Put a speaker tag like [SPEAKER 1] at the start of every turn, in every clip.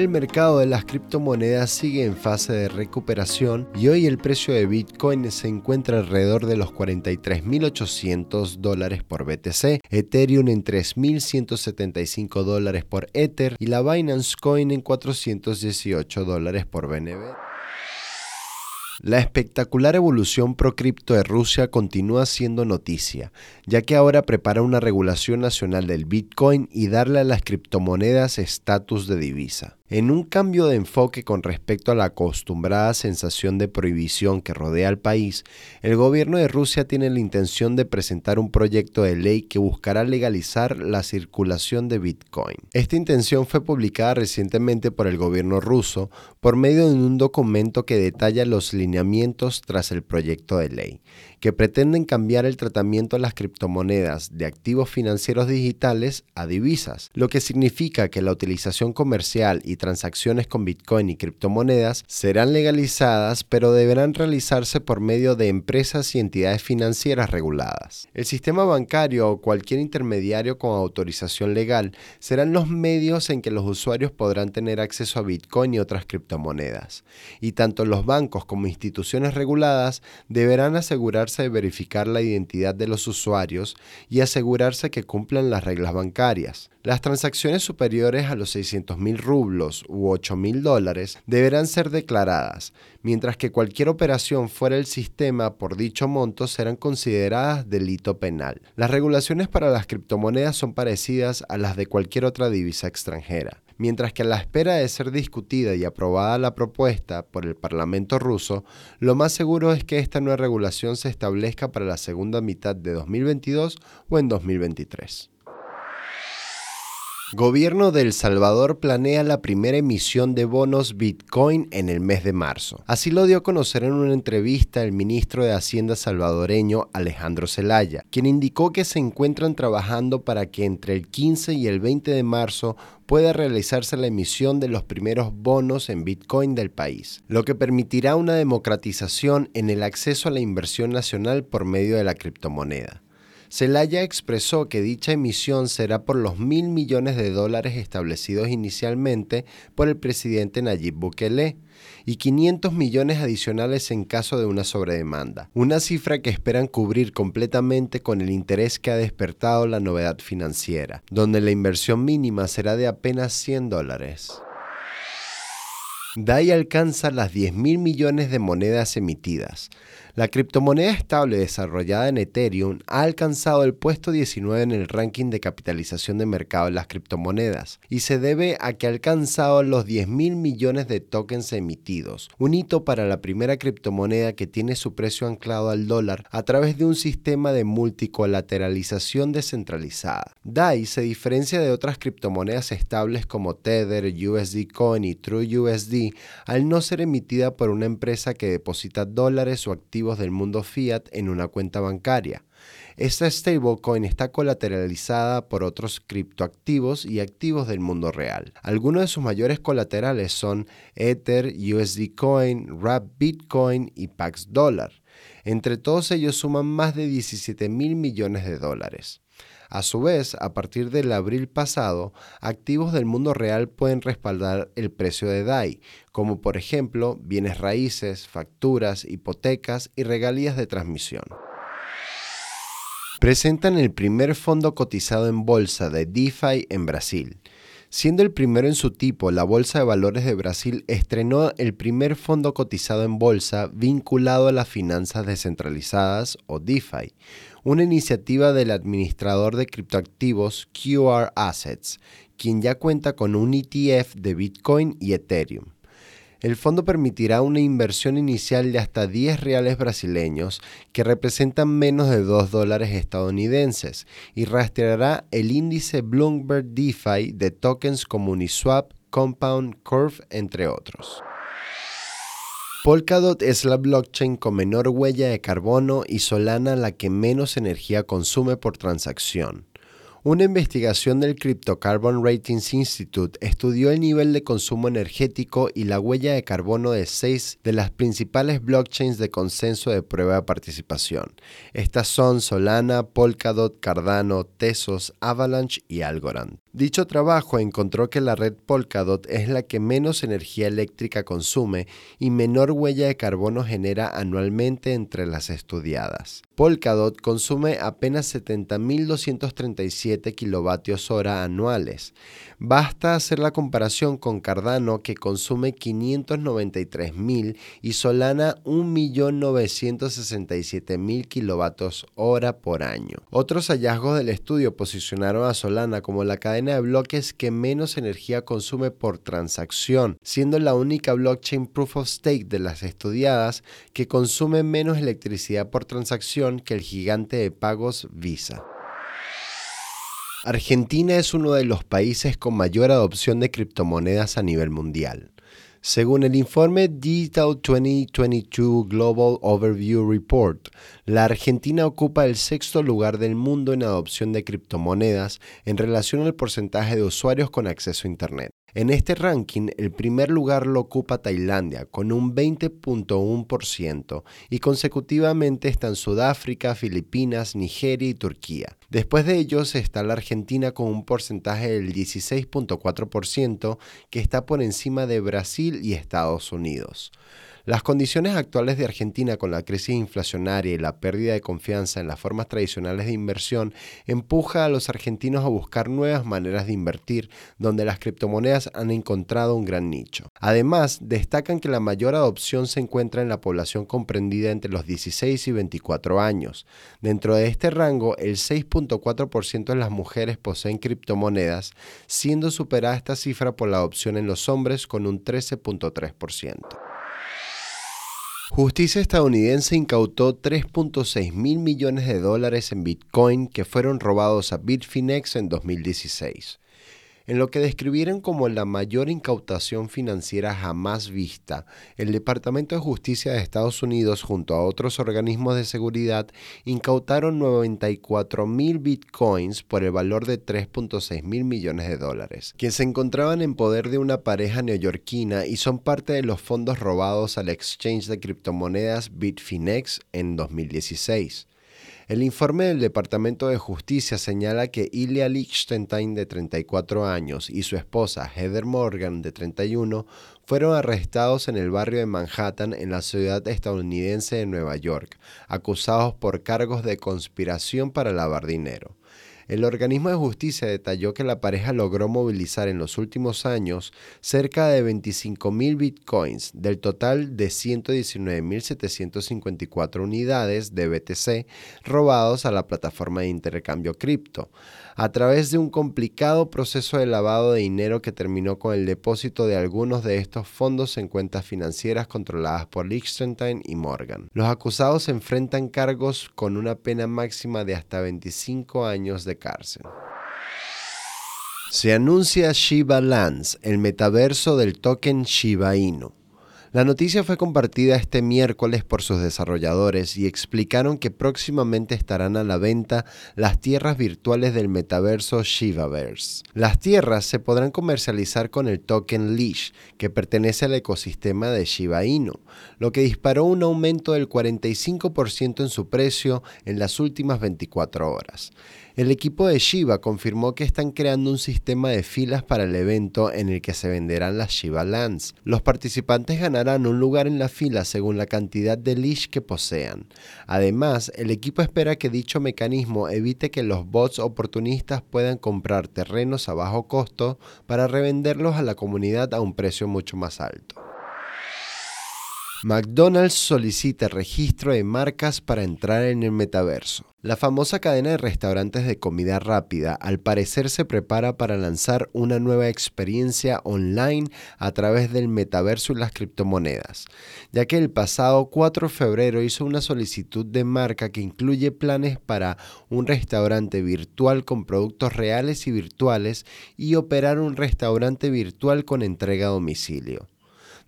[SPEAKER 1] El mercado de las criptomonedas sigue en fase de recuperación y hoy el precio de Bitcoin se encuentra alrededor de los 43.800 dólares por BTC, Ethereum en 3.175 dólares por Ether y la Binance Coin en 418 dólares por BNB. La espectacular evolución pro cripto de Rusia continúa siendo noticia, ya que ahora prepara una regulación nacional del Bitcoin y darle a las criptomonedas estatus de divisa. En un cambio de enfoque con respecto a la acostumbrada sensación de prohibición que rodea al país, el gobierno de Rusia tiene la intención de presentar un proyecto de ley que buscará legalizar la circulación de Bitcoin. Esta intención fue publicada recientemente por el gobierno ruso por medio de un documento que detalla los lineamientos tras el proyecto de ley, que pretenden cambiar el tratamiento de las criptomonedas de activos financieros digitales a divisas, lo que significa que la utilización comercial y transacciones con Bitcoin y criptomonedas serán legalizadas, pero deberán realizarse por medio de empresas y entidades financieras reguladas. El sistema bancario o cualquier intermediario con autorización legal serán los medios en que los usuarios podrán tener acceso a Bitcoin y otras criptomonedas. Y tanto los bancos como instituciones reguladas deberán asegurarse de verificar la identidad de los usuarios y asegurarse que cumplan las reglas bancarias. Las transacciones superiores a los 600 mil rublos u 8 mil dólares deberán ser declaradas, mientras que cualquier operación fuera del sistema por dicho monto serán consideradas delito penal. Las regulaciones para las criptomonedas son parecidas a las de cualquier otra divisa extranjera. Mientras que a la espera de ser discutida y aprobada la propuesta por el Parlamento ruso, lo más seguro es que esta nueva regulación se establezca para la segunda mitad de 2022 o en 2023. Gobierno de El Salvador planea la primera emisión de bonos Bitcoin en el mes de marzo. Así lo dio a conocer en una entrevista el ministro de Hacienda salvadoreño Alejandro Zelaya, quien indicó que se encuentran trabajando para que entre el 15 y el 20 de marzo pueda realizarse la emisión de los primeros bonos en Bitcoin del país, lo que permitirá una democratización en el acceso a la inversión nacional por medio de la criptomoneda. Celaya expresó que dicha emisión será por los mil millones de dólares establecidos inicialmente por el presidente Nayib Bukele y 500 millones adicionales en caso de una sobredemanda, una cifra que esperan cubrir completamente con el interés que ha despertado la novedad financiera, donde la inversión mínima será de apenas 100 dólares. DAI alcanza las 10 mil millones de monedas emitidas. La criptomoneda estable desarrollada en Ethereum ha alcanzado el puesto 19 en el ranking de capitalización de mercado de las criptomonedas y se debe a que ha alcanzado los 10 mil millones de tokens emitidos, un hito para la primera criptomoneda que tiene su precio anclado al dólar a través de un sistema de multicolateralización descentralizada. DAI se diferencia de otras criptomonedas estables como Tether, USD Coin y TrueUSD al no ser emitida por una empresa que deposita dólares o activos del mundo fiat en una cuenta bancaria. Esta stablecoin está colateralizada por otros criptoactivos y activos del mundo real. Algunos de sus mayores colaterales son Ether, USD Coin, Wrap Bitcoin y Pax Dollar. Entre todos ellos suman más de 17 mil millones de dólares. A su vez, a partir del abril pasado, activos del mundo real pueden respaldar el precio de DAI, como por ejemplo bienes raíces, facturas, hipotecas y regalías de transmisión. Presentan el primer fondo cotizado en bolsa de DeFi en Brasil. Siendo el primero en su tipo, la Bolsa de Valores de Brasil estrenó el primer fondo cotizado en bolsa vinculado a las finanzas descentralizadas o DeFi, una iniciativa del administrador de criptoactivos QR Assets, quien ya cuenta con un ETF de Bitcoin y Ethereum. El fondo permitirá una inversión inicial de hasta 10 reales brasileños, que representan menos de 2 dólares estadounidenses, y rastreará el índice Bloomberg DeFi de tokens como Uniswap, Compound, Curve, entre otros. Polkadot es la blockchain con menor huella de carbono y Solana la que menos energía consume por transacción. Una investigación del Crypto Carbon Ratings Institute estudió el nivel de consumo energético y la huella de carbono de seis de las principales blockchains de consenso de prueba de participación. Estas son Solana, Polkadot, Cardano, Tesos, Avalanche y Algorand. Dicho trabajo encontró que la red Polkadot es la que menos energía eléctrica consume y menor huella de carbono genera anualmente entre las estudiadas. Polkadot consume apenas 70.237 kilovatios hora anuales. Basta hacer la comparación con Cardano que consume 593.000 y Solana 1.967.000 kilovatios hora por año. Otros hallazgos del estudio posicionaron a Solana como la cadena de bloques que menos energía consume por transacción, siendo la única blockchain proof of stake de las estudiadas que consume menos electricidad por transacción que el gigante de pagos Visa. Argentina es uno de los países con mayor adopción de criptomonedas a nivel mundial. Según el informe Digital 2022 Global Overview Report, la Argentina ocupa el sexto lugar del mundo en adopción de criptomonedas en relación al porcentaje de usuarios con acceso a Internet. En este ranking, el primer lugar lo ocupa Tailandia con un 20.1% y consecutivamente están Sudáfrica, Filipinas, Nigeria y Turquía. Después de ellos está la Argentina con un porcentaje del 16.4% que está por encima de Brasil y Estados Unidos. Las condiciones actuales de Argentina con la crisis inflacionaria y la pérdida de confianza en las formas tradicionales de inversión empuja a los argentinos a buscar nuevas maneras de invertir, donde las criptomonedas han encontrado un gran nicho. Además, destacan que la mayor adopción se encuentra en la población comprendida entre los 16 y 24 años. Dentro de este rango, el 6.4% de las mujeres poseen criptomonedas, siendo superada esta cifra por la adopción en los hombres con un 13.3%. Justicia estadounidense incautó 3.6 mil millones de dólares en Bitcoin que fueron robados a Bitfinex en 2016 en lo que describieron como la mayor incautación financiera jamás vista, el Departamento de Justicia de Estados Unidos junto a otros organismos de seguridad incautaron 94 mil bitcoins por el valor de 3.6 mil millones de dólares, que se encontraban en poder de una pareja neoyorquina y son parte de los fondos robados al exchange de criptomonedas Bitfinex en 2016. El informe del Departamento de Justicia señala que Ilya Lichtenstein, de 34 años, y su esposa Heather Morgan, de 31, fueron arrestados en el barrio de Manhattan, en la ciudad estadounidense de Nueva York, acusados por cargos de conspiración para lavar dinero. El organismo de justicia detalló que la pareja logró movilizar en los últimos años cerca de 25.000 bitcoins del total de 119.754 unidades de BTC robados a la plataforma de intercambio cripto, a través de un complicado proceso de lavado de dinero que terminó con el depósito de algunos de estos fondos en cuentas financieras controladas por Liechtenstein y Morgan. Los acusados enfrentan cargos con una pena máxima de hasta 25 años de cárcel. Se anuncia Shiba Lands, el metaverso del token Shiba Inu. La noticia fue compartida este miércoles por sus desarrolladores y explicaron que próximamente estarán a la venta las tierras virtuales del metaverso Shivaverse. Las tierras se podrán comercializar con el token Leash, que pertenece al ecosistema de Shiba Inu, lo que disparó un aumento del 45% en su precio en las últimas 24 horas. El equipo de Shiba confirmó que están creando un sistema de filas para el evento en el que se venderán las Shiba Lands. Los participantes ganarán un lugar en la fila según la cantidad de leash que posean. Además, el equipo espera que dicho mecanismo evite que los bots oportunistas puedan comprar terrenos a bajo costo para revenderlos a la comunidad a un precio mucho más alto. McDonald's solicita registro de marcas para entrar en el metaverso. La famosa cadena de restaurantes de comida rápida al parecer se prepara para lanzar una nueva experiencia online a través del metaverso y las criptomonedas, ya que el pasado 4 de febrero hizo una solicitud de marca que incluye planes para un restaurante virtual con productos reales y virtuales y operar un restaurante virtual con entrega a domicilio.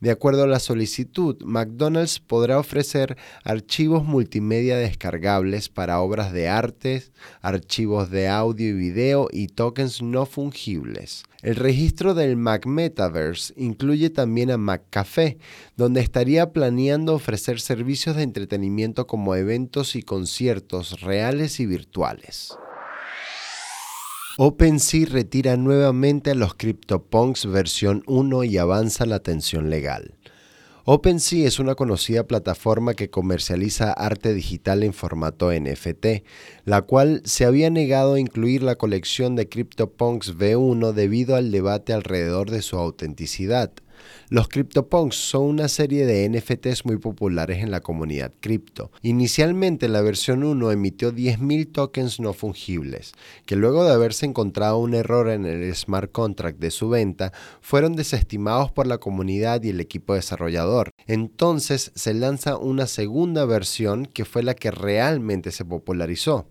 [SPEAKER 1] De acuerdo a la solicitud, McDonald's podrá ofrecer archivos multimedia descargables para obras de arte, archivos de audio y video y tokens no fungibles. El registro del Mac Metaverse incluye también a McCafé, donde estaría planeando ofrecer servicios de entretenimiento como eventos y conciertos reales y virtuales. OpenSea retira nuevamente a los CryptoPunks versión 1 y avanza la atención legal. OpenSea es una conocida plataforma que comercializa arte digital en formato NFT, la cual se había negado a incluir la colección de CryptoPunks V1 debido al debate alrededor de su autenticidad. Los CryptoPunks son una serie de NFTs muy populares en la comunidad cripto. Inicialmente la versión 1 emitió 10.000 tokens no fungibles, que luego de haberse encontrado un error en el smart contract de su venta, fueron desestimados por la comunidad y el equipo desarrollador. Entonces se lanza una segunda versión que fue la que realmente se popularizó.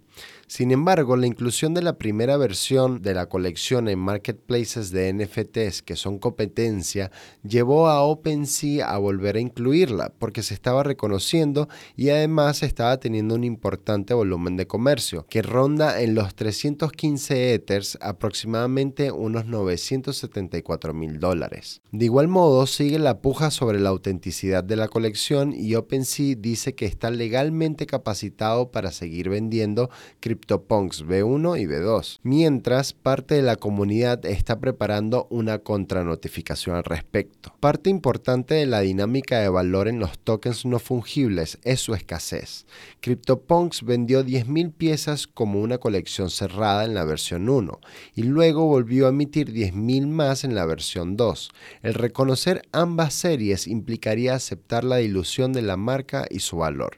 [SPEAKER 1] Sin embargo, la inclusión de la primera versión de la colección en marketplaces de NFTs que son competencia llevó a OpenSea a volver a incluirla porque se estaba reconociendo y además estaba teniendo un importante volumen de comercio que ronda en los 315 Ethers, aproximadamente unos 974 mil dólares. De igual modo, sigue la puja sobre la autenticidad de la colección y OpenSea dice que está legalmente capacitado para seguir vendiendo CryptoPunks B1 y B2, mientras parte de la comunidad está preparando una contranotificación al respecto. Parte importante de la dinámica de valor en los tokens no fungibles es su escasez. CryptoPunks vendió 10.000 piezas como una colección cerrada en la versión 1 y luego volvió a emitir 10.000 más en la versión 2. El reconocer ambas series implicaría aceptar la dilución de la marca y su valor,